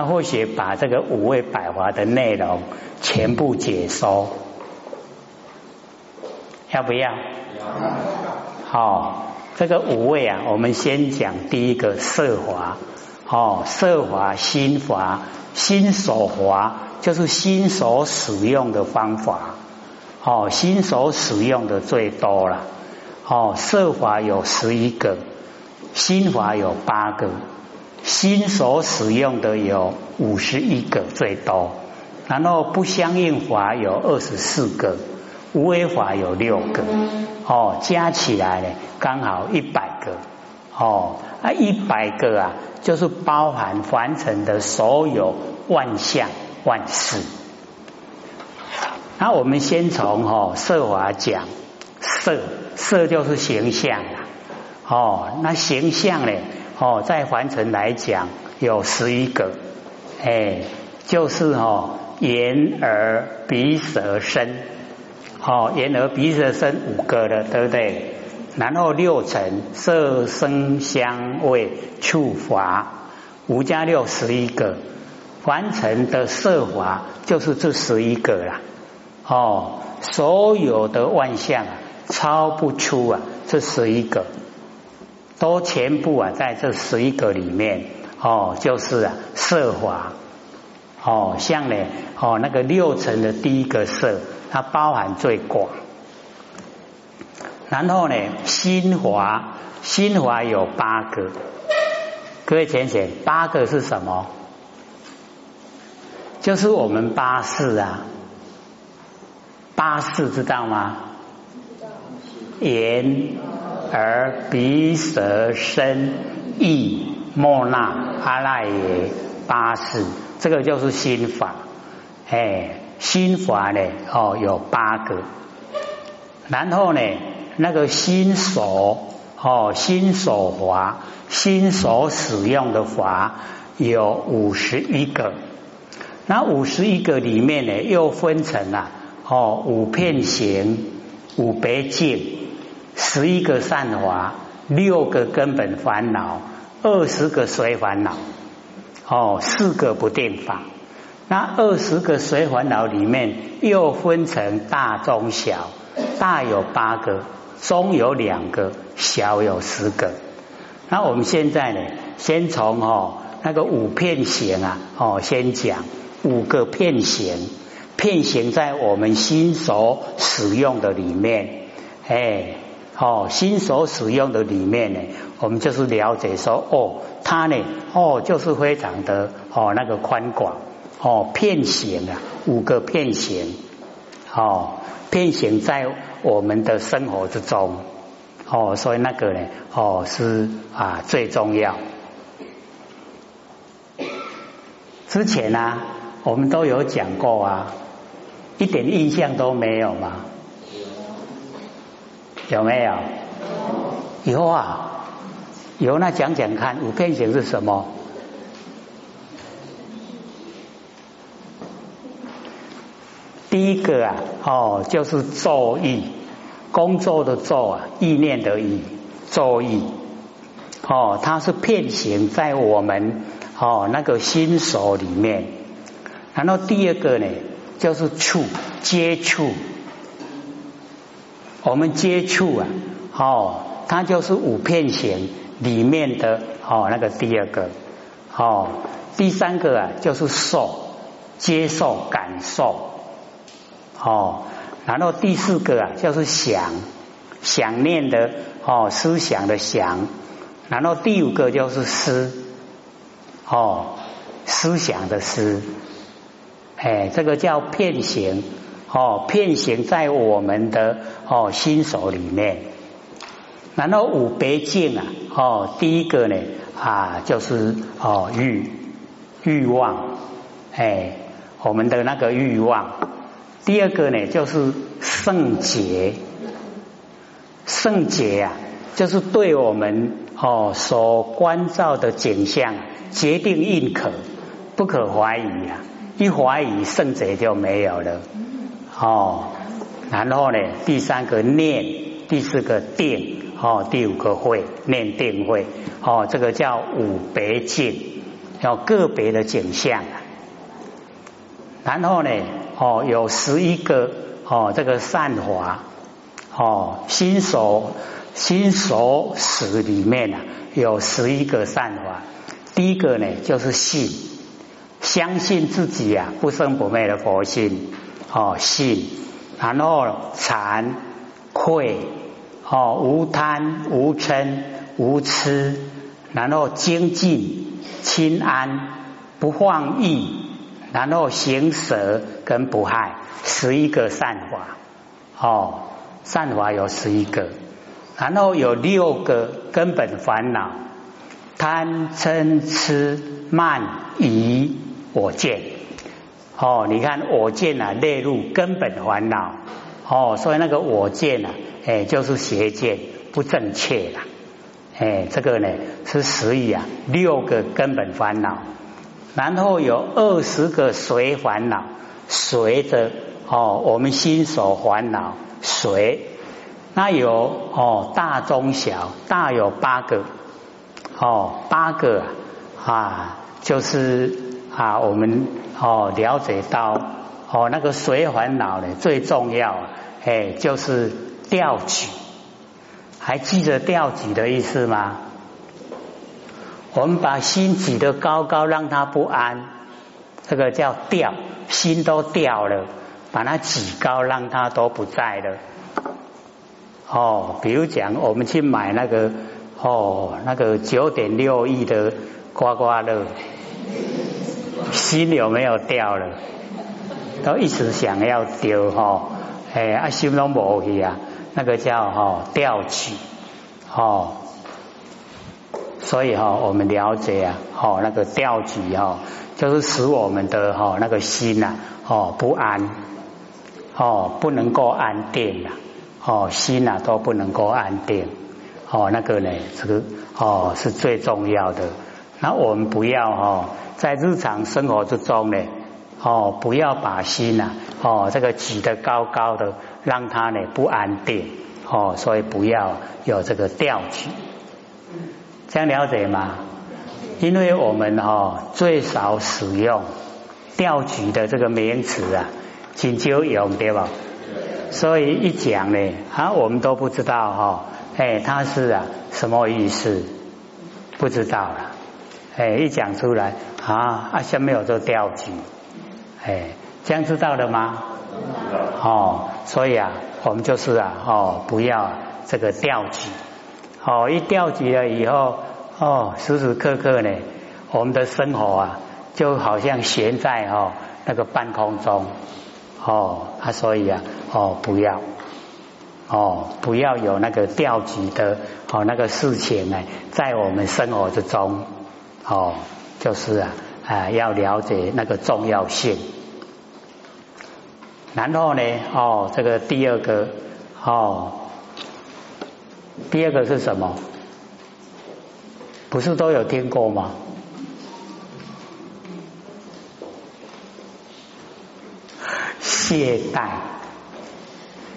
那或许把这个五味百华的内容全部解说，要不要？好，这个五味啊，我们先讲第一个色华。哦，色华、心华、心所华，就是心所使用的方法。哦，心所使用的最多了。哦，色华有十一个，心华有八个，心所使用的有五十一个最多。然后不相应法有二十四个，无为法有六个。哦，加起来呢，刚好一百个。哦，啊，一百个啊，就是包含凡尘的所有万象万事。那我们先从哦色法讲，色色就是形象啊。哦，那形象呢？哦，在凡尘来讲有十一个，哎，就是哦眼耳鼻舌身，哦眼耳鼻舌身五个的，对不对？然后六层色声香味触法，五加六十一个，凡尘的色法就是这十一个啦。哦，所有的万象，超不出啊这十一个，都全部啊在这十一个里面。哦，就是啊色法。哦，像呢哦那个六层的第一个色，它包含最广。然后呢，心华，心华有八个，各位浅浅，八个是什么？就是我们八识啊，八识知道吗？眼、而、鼻、舌、身、意、莫那、阿赖耶八识，这个就是心法。哎，心法呢，哦，有八个。然后呢？那个心所哦，心所法，心所使用的法有五十一个。那五十一个里面呢，又分成了哦五片形、五别境、十一个善法、六个根本烦恼、二十个随烦恼哦，四个不定法。那二十个随烦恼里面又分成大、中、小，大有八个。中有两个，小有十个。那我们现在呢，先从哦那个五片形啊，哦先讲五个片形。片形在我们心所使用的里面，哎，哦心所使用的里面呢，我们就是了解说，哦它呢，哦就是非常的哦那个宽广，哦片形啊，五个片形，哦片形在。我们的生活之中，哦，所以那个呢，哦，是啊最重要。之前呢，我们都有讲过啊，一点印象都没有吗？有没有？有啊，有那讲讲看，五片形是什么？第一个啊，哦，就是作意，工作的作啊，意念的意，作意，哦，它是片形在我们哦那个心手里面。然后第二个呢，就是触接触，我们接触啊，哦，它就是五片形里面的哦那个第二个，哦，第三个啊，就是受，接受感受。哦，然后第四个啊，就是想想念的哦，思想的想，然后第五个就是思，哦，思想的思，哎，这个叫片形，哦，片形在我们的哦心手里面，然后五别境啊，哦，第一个呢啊，就是哦欲欲望，哎，我们的那个欲望。第二个呢，就是圣洁，圣洁啊，就是对我们哦所关照的景象决定认可，不可怀疑啊！一怀疑圣洁就没有了哦。然后呢，第三个念，第四个定，哦，第五个会念定会，哦，这个叫五别境，有个别的景象。然后呢，哦，有十一个哦，这个善法哦，心所心所识里面啊，有十一个善法。第一个呢，就是信，相信自己啊，不生不灭的佛性哦，信。然后惭愧哦，无贪无嗔无痴，然后精进清安不放逸。然后行舍跟不害十一个善法哦，善法有十一个，然后有六个根本烦恼：贪嗔痴慢疑我见。哦，你看我见啊，列入根本烦恼哦，所以那个我见啊，哎，就是邪见，不正确了。哎，这个呢是十一啊，六个根本烦恼。然后有二十个随烦恼，随着哦，我们心所烦恼随，那有哦大中小，大有八个哦八个啊，就是啊我们哦了解到哦那个随烦恼呢最重要哎就是调举，还记得调举的意思吗？我们把心举得高高，让它不安，这个叫掉，心都掉了，把它举高，让它都不在了。哦，比如讲，我们去买那个哦，那个九点六亿的刮刮乐，心有没有掉了？都一直想要丢哈，哎，啊，心都无去啊，那个叫哈掉举，哦。所以哈，我们了解啊，哦，那个调举哈，就是使我们的哈那个心呐，哦不安，哦不能够安定呀，哦心呐都不能够安定，哦那个呢，这个哦是最重要的。那我们不要哈，在日常生活之中呢，哦不要把心呐，哦这个举得高高的，让它呢不安定，哦所以不要有这个调举。这样了解吗？因为我们哈最少使用调举的这个名词啊，请求用对吧？所以一讲呢，啊，我们都不知道哈，哎，它是啊什么意思？不知道了，哎，一讲出来啊，啊，下面有这个调举，哎，这样知道了吗？哦，所以啊，我们就是啊，哦，不要这个调举。哦，一调举了以后，哦，时时刻刻呢，我们的生活啊，就好像悬在哦那个半空中，哦，啊，所以啊，哦，不要，哦，不要有那个调举的哦那个事情呢，在我们生活之中，哦，就是啊啊，要了解那个重要性。然后呢，哦，这个第二个，哦。第二个是什么？不是都有听过吗？懈怠，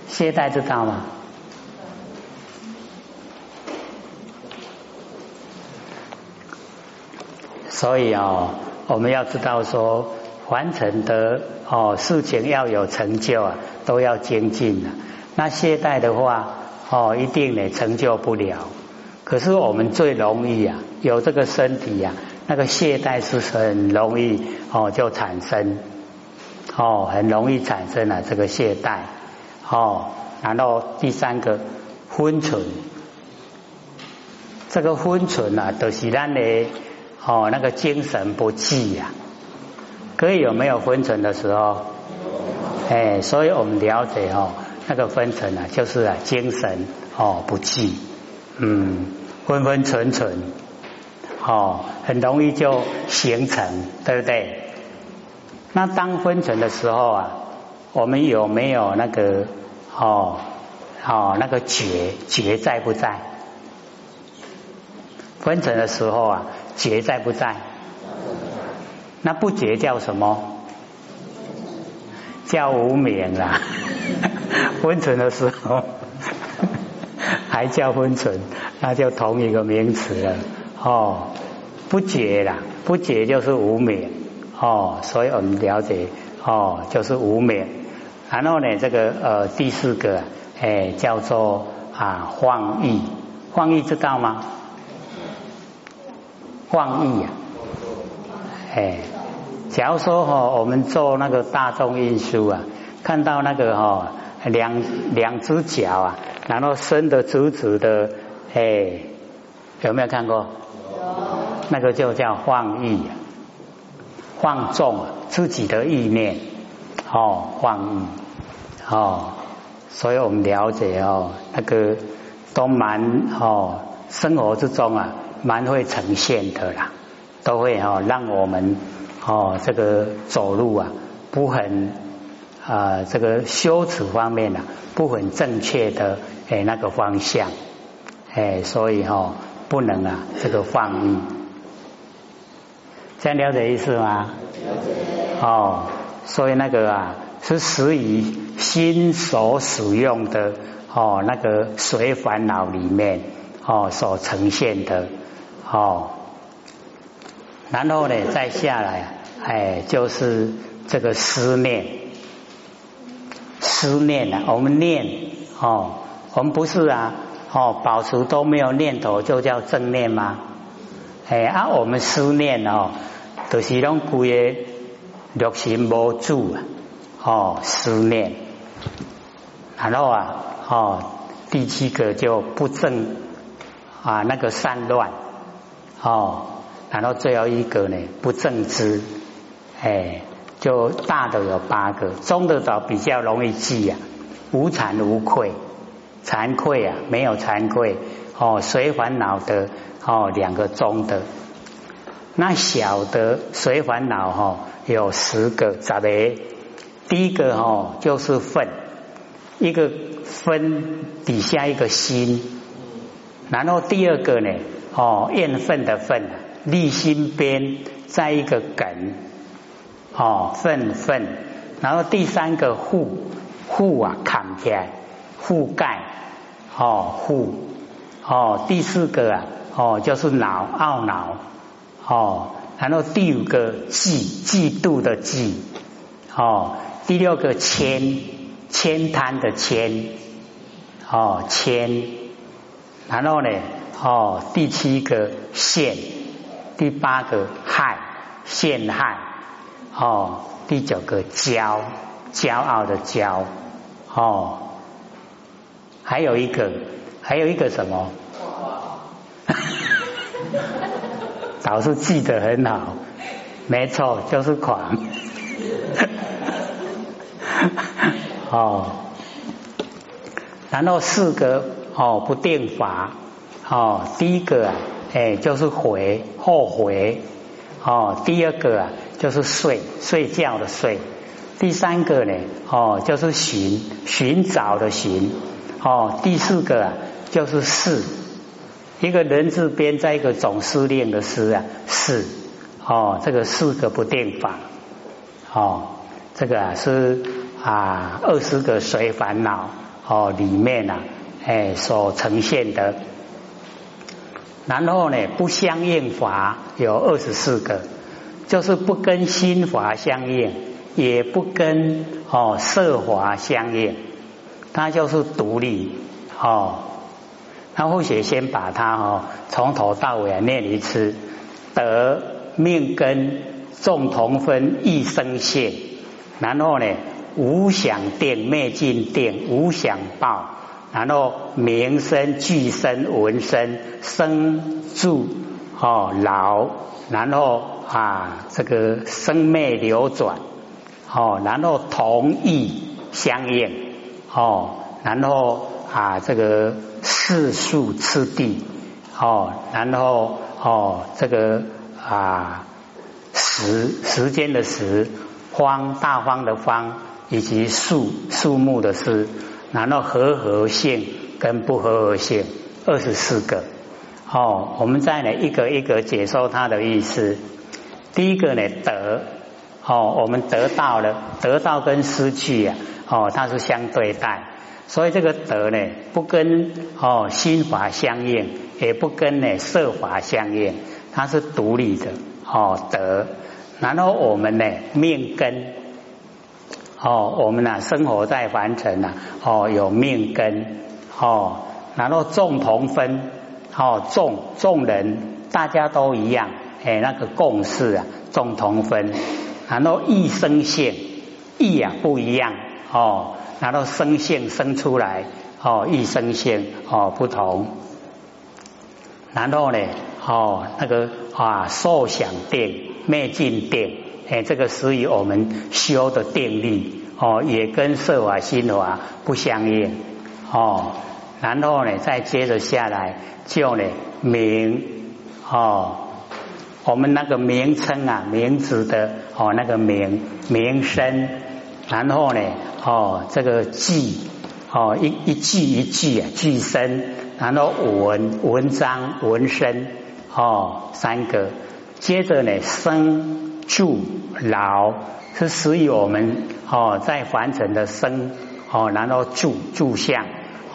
懈怠知道吗？所以哦，我们要知道说，完成的哦事情要有成就啊，都要精进的。那懈怠的话。哦，一定呢成就不了。可是我们最容易啊，有这个身体啊，那个懈怠是很容易哦就产生，哦很容易产生了这个懈怠。哦，然后第三个昏沉，这个昏沉啊，都是让你哦那个精神不济呀。可以有没有昏沉的时候？哎，所以我们了解哦。那个分层啊，就是啊，精神哦不济，嗯，昏昏沉沉，哦，很容易就形成，对不对？那当昏沉的时候啊，我们有没有那个哦哦那个觉觉在不在？昏沉的时候啊，觉在不在？那不觉叫什么？叫无名啊。昏沉的时候还叫昏沉，那就同一个名词了哦，不觉啦，不觉就是无明哦，所以我们了解哦，就是无明。然后呢，这个呃第四个哎叫做啊幻意，幻意知道吗？幻意啊，哎，假如说哈，我们做那个大众运输啊，看到那个哈两两只脚啊，然后伸的直直的，哎，有没有看过？那个就叫放逸，放纵自己的意念，哦，放逸，哦，所以我们了解哦，那个都蛮哦，生活之中啊，蛮会呈现的啦，都会哦，让我们哦，这个走路啊，不很啊，这个羞耻方面呢，不很正确的哎那个方向，哎，所以哈，不能啊，这个放逸。这样了解意思吗？哦，所以那个啊，是始于心所使用的哦，那个随烦恼里面哦所呈现的哦。然后呢，再下来，哎，就是这个思念，思念啊，我们念哦，我们不是啊，哦，保持都没有念头，就叫正念吗？哎啊，我们思念哦。就是拢规个六心无住啊，哦，思念，然后啊，哦，第七个就不正啊，那个散乱，哦，然后最后一个呢，不正知，哎，就大的有八个，中的倒比较容易记啊，无惭无愧，惭愧啊，没有惭愧，哦，随烦恼的，哦，两个中的。那小的随烦恼哈有十个，咋的？第一个哈就是愤，一个分底下一个心，然后第二个呢哦怨愤的愤，立心边再一个梗哦愤愤，然后第三个覆覆啊砍起来覆盖哦覆哦第四个啊哦就是恼懊恼。哦，然后第五个嫉嫉妒的嫉，哦，第六个谦谦贪的谦，哦谦，然后呢，哦第七个陷，第八个害陷害，哦第九个骄骄傲的骄，哦，还有一个还有一个什么？老是记得很好，没错，就是狂。哦，然后四个哦不定法哦，第一个啊哎就是悔后悔哦，第二个啊就是睡睡觉的睡，第三个呢哦就是寻寻找的寻。哦，第四个啊就是是。一个人字边，在一个总司令的司啊，是哦，这个四个不定法。哦，这个啊是啊二十个随烦恼哦里面啊哎所呈现的，然后呢不相应法有二十四个，就是不跟心法相应，也不跟哦色法相应，它就是独立哦。那或许先把它哦从头到尾念一次，得命根众同分一生现，然后呢无想定灭尽定无想报，然后名声俱生闻生生住哦老，然后啊这个生灭流转哦，然后同意相应哦，然后啊这个。四数次第哦，然后哦，这个啊时时间的时方大方的方以及树树木的树，然后和合性跟不和合性二十四个哦，我们再来一个一个解说它的意思。第一个呢得哦，我们得到了，得到跟失去呀哦，它是相对待。所以这个德呢，不跟哦心法相应，也不跟呢色法相应，它是独立的哦德，然后我们呢命根，哦我们呢生活在凡尘呐，哦有命根，哦然后众同分，哦众众人大家都一样，哎那个共识啊众同分，然后一生性，一啊不一样，哦然后生性生出来，哦一生性哦不同。然后呢，哦，那个啊，受想定、灭尽定，哎，这个属于我们修的定力，哦，也跟色法、心法不相应，哦。然后呢，再接着下来，就呢名，哦，我们那个名称啊，名字的哦，那个名名声，然后呢，哦，这个记，哦，一一句一句啊，句声。然后文文章文身哦三个，接着呢生住老是属于我们哦在凡尘的生哦，然后住住相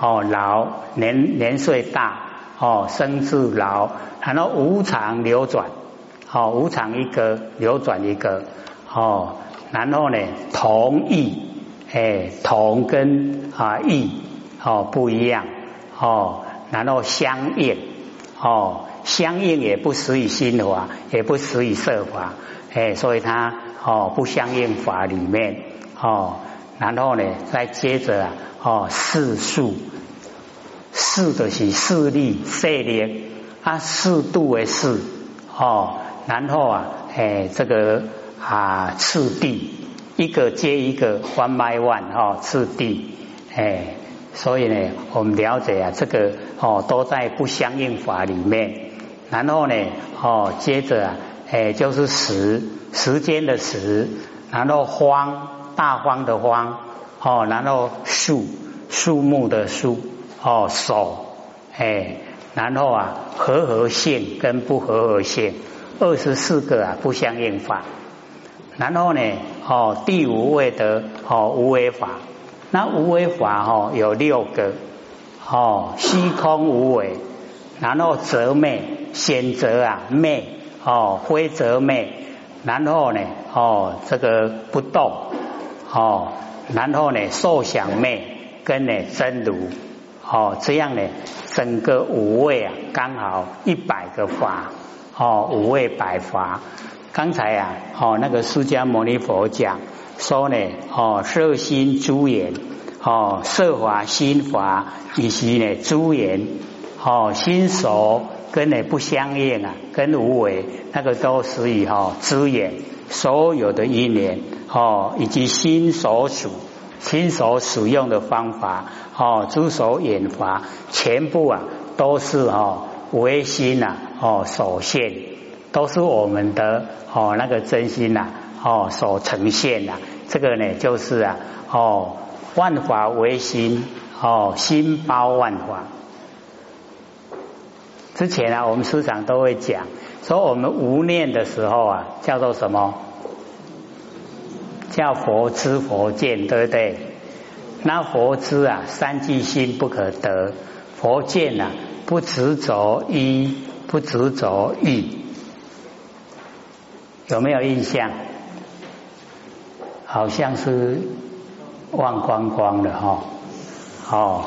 哦老年年岁大哦生至老，然后无常流转哦无常一个流转一个哦，然后呢同义哎同跟啊义哦不一样哦。然后相应哦，相应也不属于心法，也不属于色法，哎，所以它哦不相应法里面哦，然后呢再接着啊哦四数，四的是四力色力啊四度为四哦，然后啊哎这个啊次第一个接一个 one by one 哦次第哎。所以呢，我们了解啊，这个哦都在不相应法里面。然后呢，哦接着啊，哎就是时时间的时，然后荒大荒的荒，哦然后树树木的树，哦手哎，然后啊和合性跟不和合性，二十四个啊不相应法。然后呢，哦第五位的哦无为法。那无为法哈有六个哦，虚空无为，然后则昧显则啊昧哦，非则昧，然后呢哦这个不动哦，然后呢受想昧跟呢真如哦，这样呢整个五位啊刚好一百个法哦，五位百法。刚才啊哦那个释迦牟尼佛讲。说呢，哦，色心诸缘，哦，色法心法以及呢诸缘，哦，心所跟呢不相应啊，跟无为那个都属于哈诸缘，所有的因缘，哦，以及心所属，心所使用的方法，哦，诸所演法，全部啊都是哈唯心呐，哦，所现，都是我们的哦那个真心呐。哦，所呈现呐这个呢，就是啊，哦，万法唯心，哦，心包万法。之前啊，我们师长都会讲，说我们无念的时候啊，叫做什么？叫佛知佛见，对不对？那佛知啊，三际心不可得；佛见啊，不执着一，不执着一。有没有印象？好像是忘光光的哈，哦，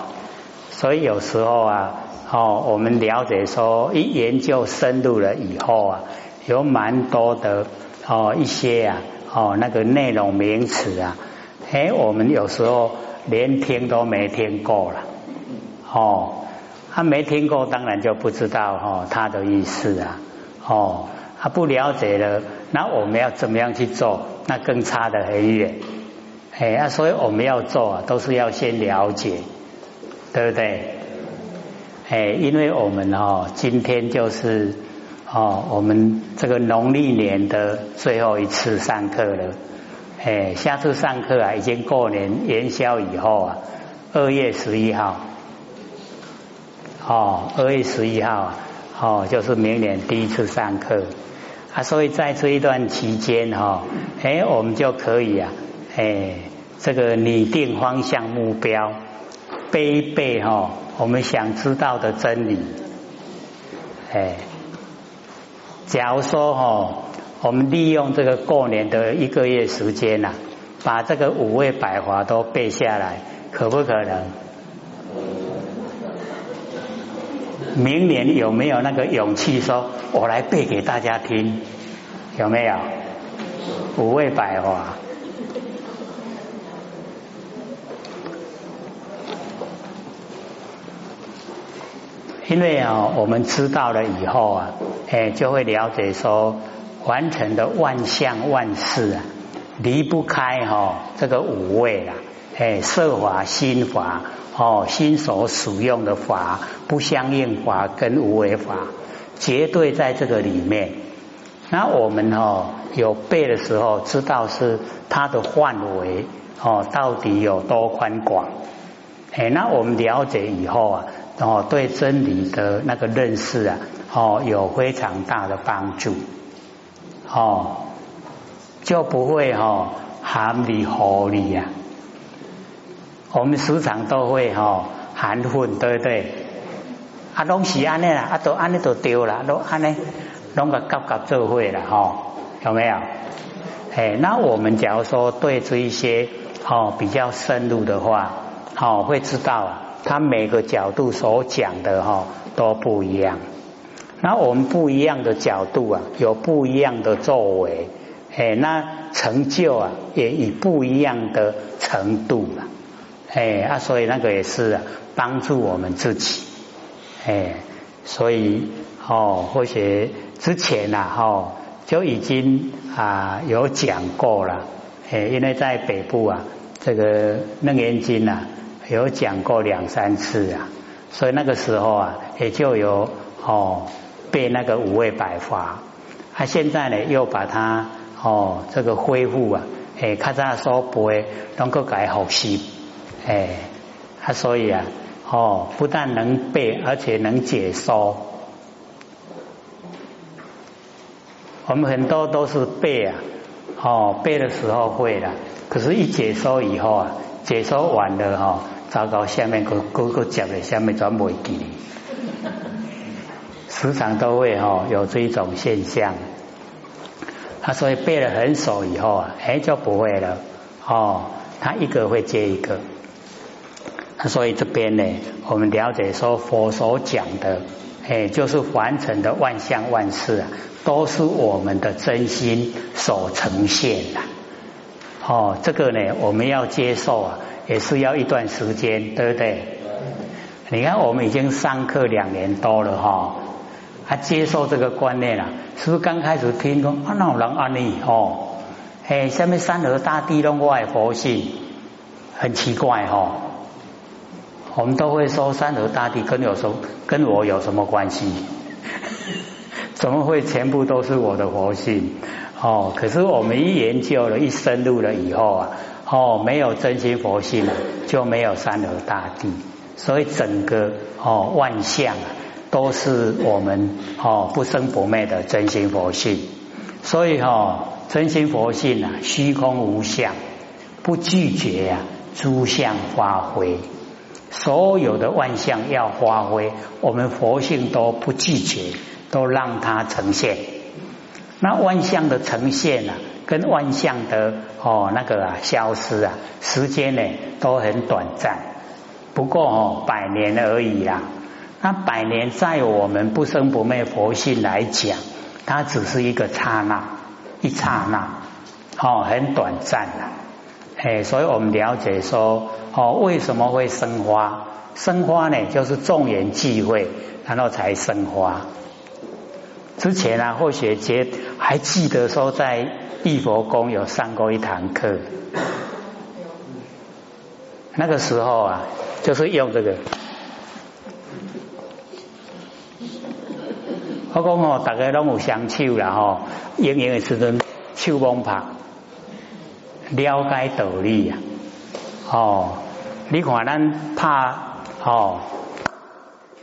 所以有时候啊，哦，我们了解说一研究深入了以后啊，有蛮多的哦一些啊，哦那个内容名词啊，哎，我们有时候连听都没听过了，哦，他没听过，当然就不知道哈他的意思啊，哦，他不了解了，那我们要怎么样去做？那更差的很远，哎啊，所以我们要做啊，都是要先了解，对不对？哎，因为我们哦，今天就是哦，我们这个农历年的最后一次上课了，哎，下次上课啊，已经过年元宵以后啊，二月十一号，哦，二月十一号啊，哦，就是明年第一次上课。啊，所以在这一段期间哈，哎，我们就可以啊，哎，这个拟定方向目标，背一背哈，我们想知道的真理，哎，假如说哈，我们利用这个过年的一个月时间呐，把这个五味百华都背下来，可不可能？明年有没有那个勇气说，我来背给大家听？有没有？五味百华。因为啊，我们知道了以后啊，哎，就会了解说，完成的万象万事啊，离不开哈这个五味啦，哎，色法、心法，哦，心所使用的法，不相应法跟无为法，绝对在这个里面。那我们哦有背的时候，知道是它的范围哦，到底有多宽广？哎，那我们了解以后啊。哦，对真理的那个认识啊，哦，有非常大的帮助，哦，就不会哈含理糊理呀。我们时常都会哈含混，对不对？啊，拢是安尼啦，啊，都安尼都丢了，都安尼，拢个夹夹做会了哈，有没有？哎，那我们假如说对这一些哦比较深入的话，哦，会知道。啊。他每个角度所讲的哈都不一样，那我们不一样的角度啊，有不一样的作为，哎，那成就啊也以不一样的程度了，哎啊，所以那个也是帮助我们自己，哎，所以哦，或许之前呐哈就已经啊有讲过了，哎，因为在北部啊，这个楞严经呐。有讲过两三次啊，所以那个时候啊，也就有哦背那个五味百法，他现在呢又把它哦这个恢复啊，哎，看他说不会能够改好习，哎，他所以啊，哦不但能背，而且能解说。我们很多都是背啊，哦背的时候会了，可是一解说以后啊，解说完了哈。糟糕，下面个个个讲的，下面全不记。时常都会哈有这一种现象，他所以背了很熟以后啊，哎就不会了哦，他一个会接一个。所以这边呢，我们了解说佛所讲的，哎，就是凡尘的万象万事啊，都是我们的真心所呈现的。哦，这个呢，我们要接受啊。也是要一段时间，对不对？你看，我们已经上课两年多了哈，他接受这个观念了，是不是刚开始听说啊，那人安利哦，哎，下面山河大地都外佛性，很奇怪哈。我们都会说山河大地跟有什跟我有什么关系？怎么会全部都是我的佛性？哦，可是我们一研究了，一深入了以后啊。哦，没有真心佛性，就没有山河大地，所以整个哦万象啊都是我们哦不生不灭的真心佛性。所以哈，真心佛性啊，虚空无相，不拒绝啊诸相发挥。所有的万象要发挥，我们佛性都不拒绝，都让它呈现。那万象的呈现啊。跟万象的哦那个啊消失啊，时间呢都很短暂，不过哦百年而已啦。那百年在我们不生不灭佛性来讲，它只是一个刹那，一刹那，哦很短暂的。哎，所以我们了解说哦为什么会生花？生花呢就是众缘聚会，然后才生花。之前啊，或许节还记得说在。地佛宫有上过一堂课，那个时候啊，就是用这个。我讲哦，大家拢有双手啦吼，用用的时阵手摸拍，了解道理啊。哦，你看咱拍哦，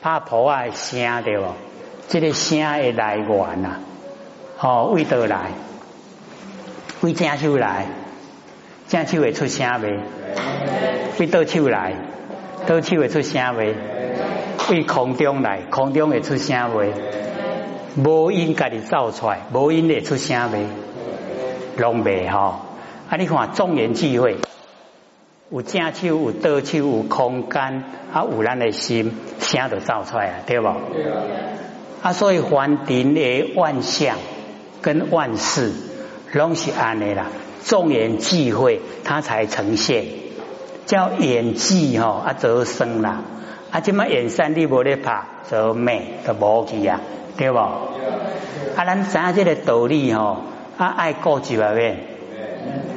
拍谱啊声对不？这个声的来源啊，哦，为倒来？为正手来，正手会出声未？为倒手来，倒手会出声未？为空中来，空中会出声未？无音家己造出来，无音会出声未？拢未吼。啊，你看众缘聚会，有正手，有倒手，有空间，啊，有咱的心，声都造出来啊，对不？啊所以凡尘的万象跟万事，拢是安尼啦。众缘聚会，它才呈现，叫演技吼啊，则生啦。啊，即么演山你无咧拍，则美就无去啊，对不？啊，咱知影这个道理吼，啊，爱顾及啊免，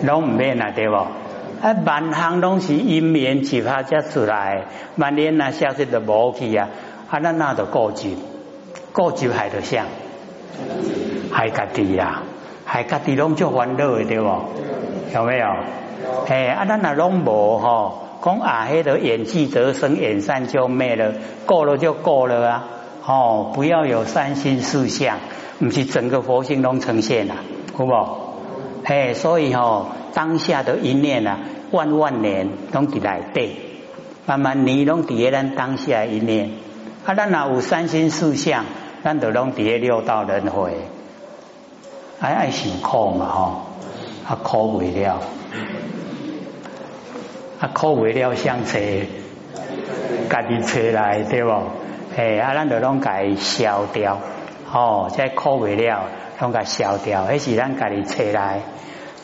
拢唔免啊，对不？啊，万行拢是因缘集合才出来，万年那消息就无去啊，啊，咱那就顾及，顾及还得想，还家己呀，还家己拢做烦恼的，对不？有没有？哎，啊，咱那拢无吼。讲啊，黑的演技得生，演散就灭了，过了就过了啊！哦，不要有三心四相，不是整个佛性拢呈现啦，好不？哎，所以哦，当下的一念啊，万万年拢伫来对，慢慢你拢伫喺咱当下一念，啊，咱若有三心四相，咱就拢伫喺六道轮回，爱爱辛苦嘛吼，啊，苦为了。啊，苦为了相找，家己找来对无？哎，啊，咱就拢该消掉，哦，这苦为了，拢该消掉，迄是咱家己找来。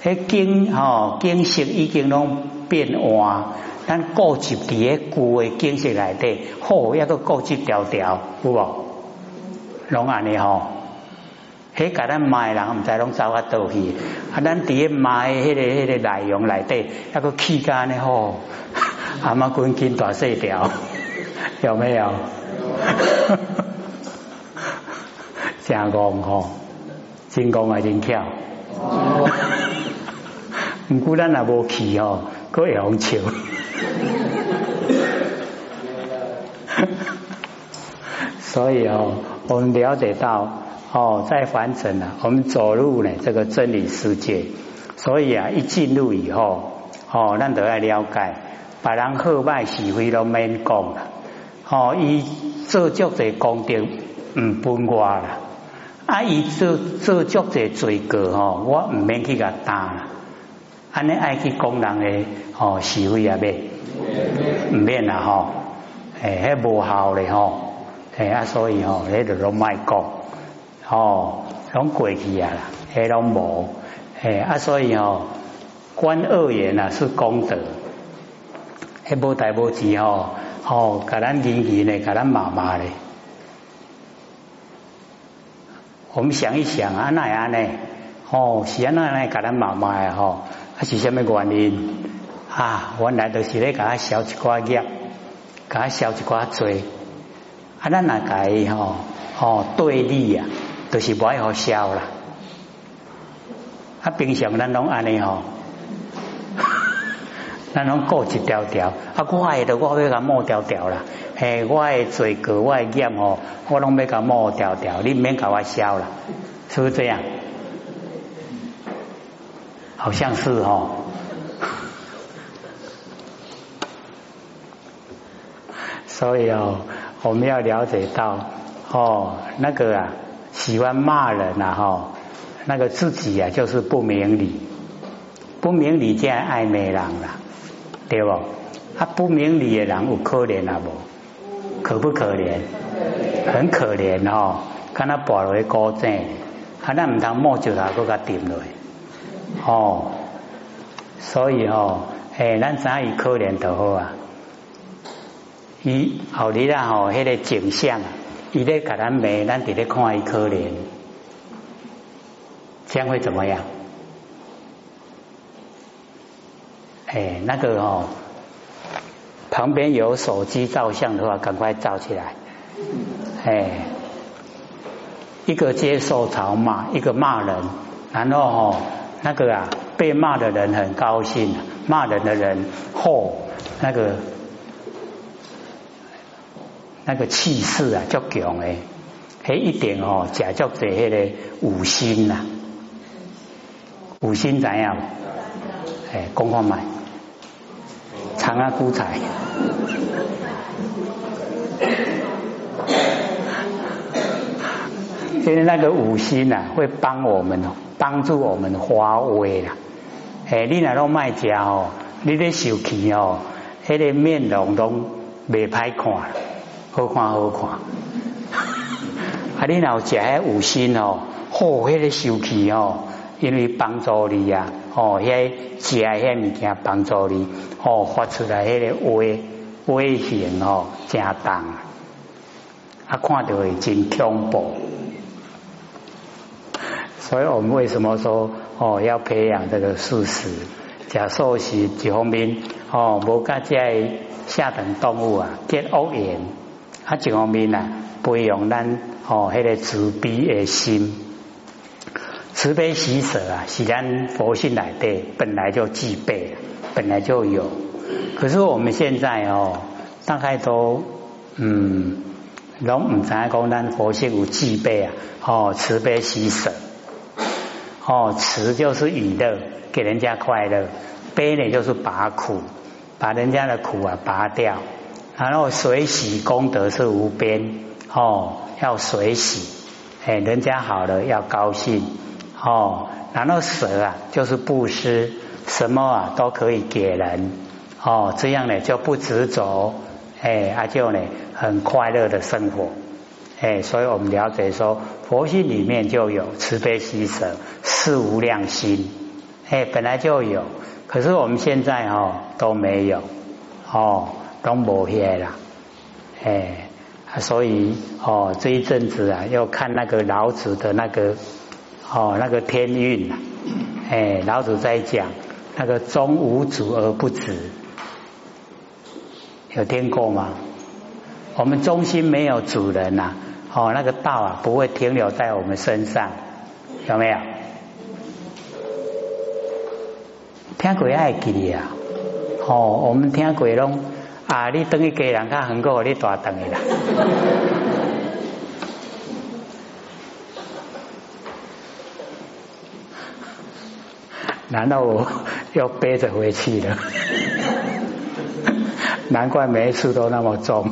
迄经吼景色已经拢变换，咱固执伫咧旧的景色内底，好，一个固执条条，有无？拢安尼吼。迄甲咱卖人毋知拢走啊倒去，啊咱伫咧卖迄个迄个内容内底，抑个气安尼吼，阿妈滚筋大细条，有没有？正讲吼，真讲啊真巧，毋过咱也无去吼，佫会用笑，所以哦，我们了解到。哦，在凡尘啊，我们走入呢这个真理世界，所以啊，一进入以后，哦，咱都要了解，别人好歹是非都免讲啦。哦，伊做足者功德唔分我啦，啊，伊做做足者罪过哦，我唔免去甲担啦。安尼爱去讲人的哦是非啊免，唔免啦吼，诶，迄无效咧吼，诶啊，所以吼，你就拢卖讲。哦，拢过去啊啦，迄拢无，诶啊，所以哦，观恶缘啊是功德，迄无大无志哦，哦，甲咱言语呢，甲咱骂骂咧。我们想一想啊，那样呢？吼，是安那呢？甲咱骂骂诶吼，啊是虾米原因？啊，原来都是咧甲他消一寡业，甲他消一寡罪，啊，咱那改吼，吼，对立呀。都是不爱好笑啦，啊，平常咱拢安尼吼，咱拢过一条条，啊，我爱的我要甲抹条条啦，嘿，我爱罪过，我爱业吼，我拢要甲抹条条，你免甲我笑啦，是不是这样？好像是哦，所以哦，我们要了解到哦，那个啊。喜欢骂人啊哈，那个自己啊就是不明理，不明理才爱骂人啦，对不？啊不明理的人有可怜啊不？可不可怜？很可怜哦，看他跋落去高正，啊那唔通摸就他嗰个点落，哦，所以哦，诶，咱知伊可怜就好啊，伊后日啦吼，迄个景象。伊咧给咱骂，咱伫咧看伊可怜，这样会怎么样？哎，那个哦，旁边有手机照相的话，赶快照起来。哎，一个接受嘲骂，一个骂人，然后哦，那个啊，被骂的人很高兴，骂人的人嚯，那个。那个气势啊，足强诶，迄一定哦，假作者迄个五心呐，五心怎样？哎，讲看卖，长安古彩，因为那个五心呐，会帮我们哦帮助我们发威啦。哎，你那拢卖食哦，你咧受气哦，迄个面容都未歹看，好看好看。啊，你若食迄五心哦，好，迄个受气哦，因为帮助你呀，哦，迄食迄物件帮助你，哦，发出来迄个威威形哦，正重，啊，看到会真恐怖。所以我们为什么说哦要培养这个素食？假设是一方面哦，无甲在下等动物啊结恶缘，啊一方面啊培养咱哦迄个慈悲的心，慈悲喜舍啊是咱佛性来的，本来就具备，本来就有。可是我们现在哦，大概都嗯，拢唔知讲咱佛性有具备啊，哦慈悲喜舍。哦，慈就是娱乐，给人家快乐；悲呢就是拔苦，把人家的苦啊拔掉。然后水洗功德是无边，哦，要水洗，哎，人家好了要高兴，哦。然后舍啊就是布施，什么啊都可以给人，哦，这样呢就不执着，哎，啊就呢很快乐的生活。哎，所以我们了解说，佛性里面就有慈悲喜舍、四无量心，哎，本来就有，可是我们现在哦都没有，哦都没些了，哎，所以哦这一阵子啊，要看那个老子的那个哦那个天运啊，哎，老子在讲那个中无主而不止，有听过吗？我们中心没有主人呐。哦，那个道啊，不会停留在我们身上，有没有？听鬼爱给你啊！哦，我们听鬼拢啊，你等于给人家很过，你大等于啦。难道我要背着回去了？难怪每一次都那么重。